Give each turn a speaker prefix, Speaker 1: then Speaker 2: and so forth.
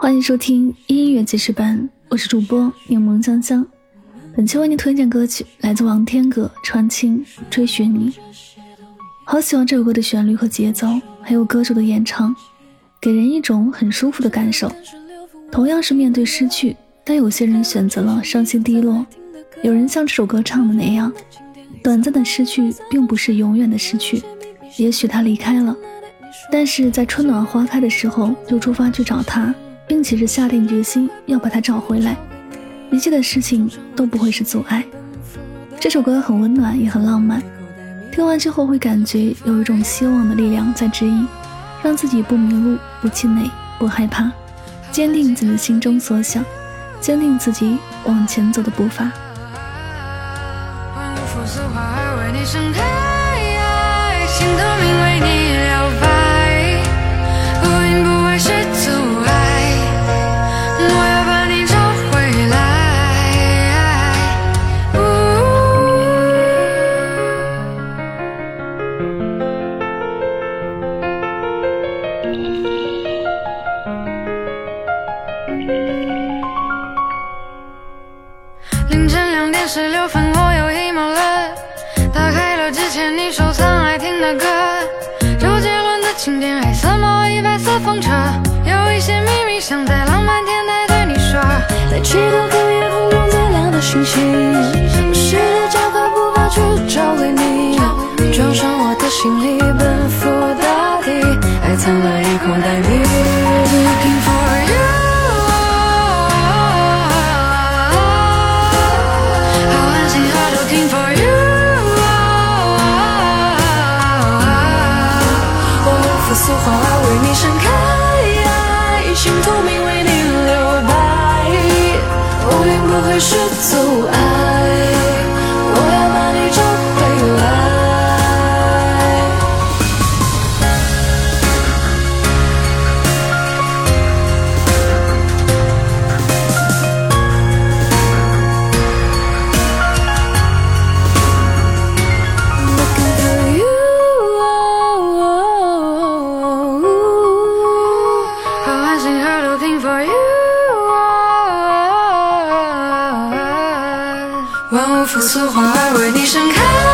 Speaker 1: 欢迎收听音乐记事本，我是主播柠檬香香。本期为您推荐歌曲来自王天阁《传情追寻你》，好喜欢这首歌的旋律和节奏，还有歌手的演唱，给人一种很舒服的感受。同样是面对失去，但有些人选择了伤心低落，有人像这首歌唱的那样，短暂的失去并不是永远的失去，也许他离开了。但是在春暖花开的时候，就出发去找他，并且是下定决心要把他找回来，一切的事情都不会是阻碍。这首歌很温暖，也很浪漫。听完之后会感觉有一种希望的力量在指引，让自己不迷路、不气馁、不害怕，坚定自己心中所想，坚定自己往前走的步伐。
Speaker 2: 凌晨两点十六分，我又 emo 了。打开了之前你收藏爱听的歌，周杰伦的经典，黑色毛衣，白色风车，有一些秘密想在浪漫天台对你说。
Speaker 3: 在祈祷黑夜空中最亮的星星，不时的脚踏步伐去找回你，装上我的行李，奔赴大地，爱藏了花为你盛开，心透明为你留白，乌云不会是阻碍。万物复苏，花儿为你盛开。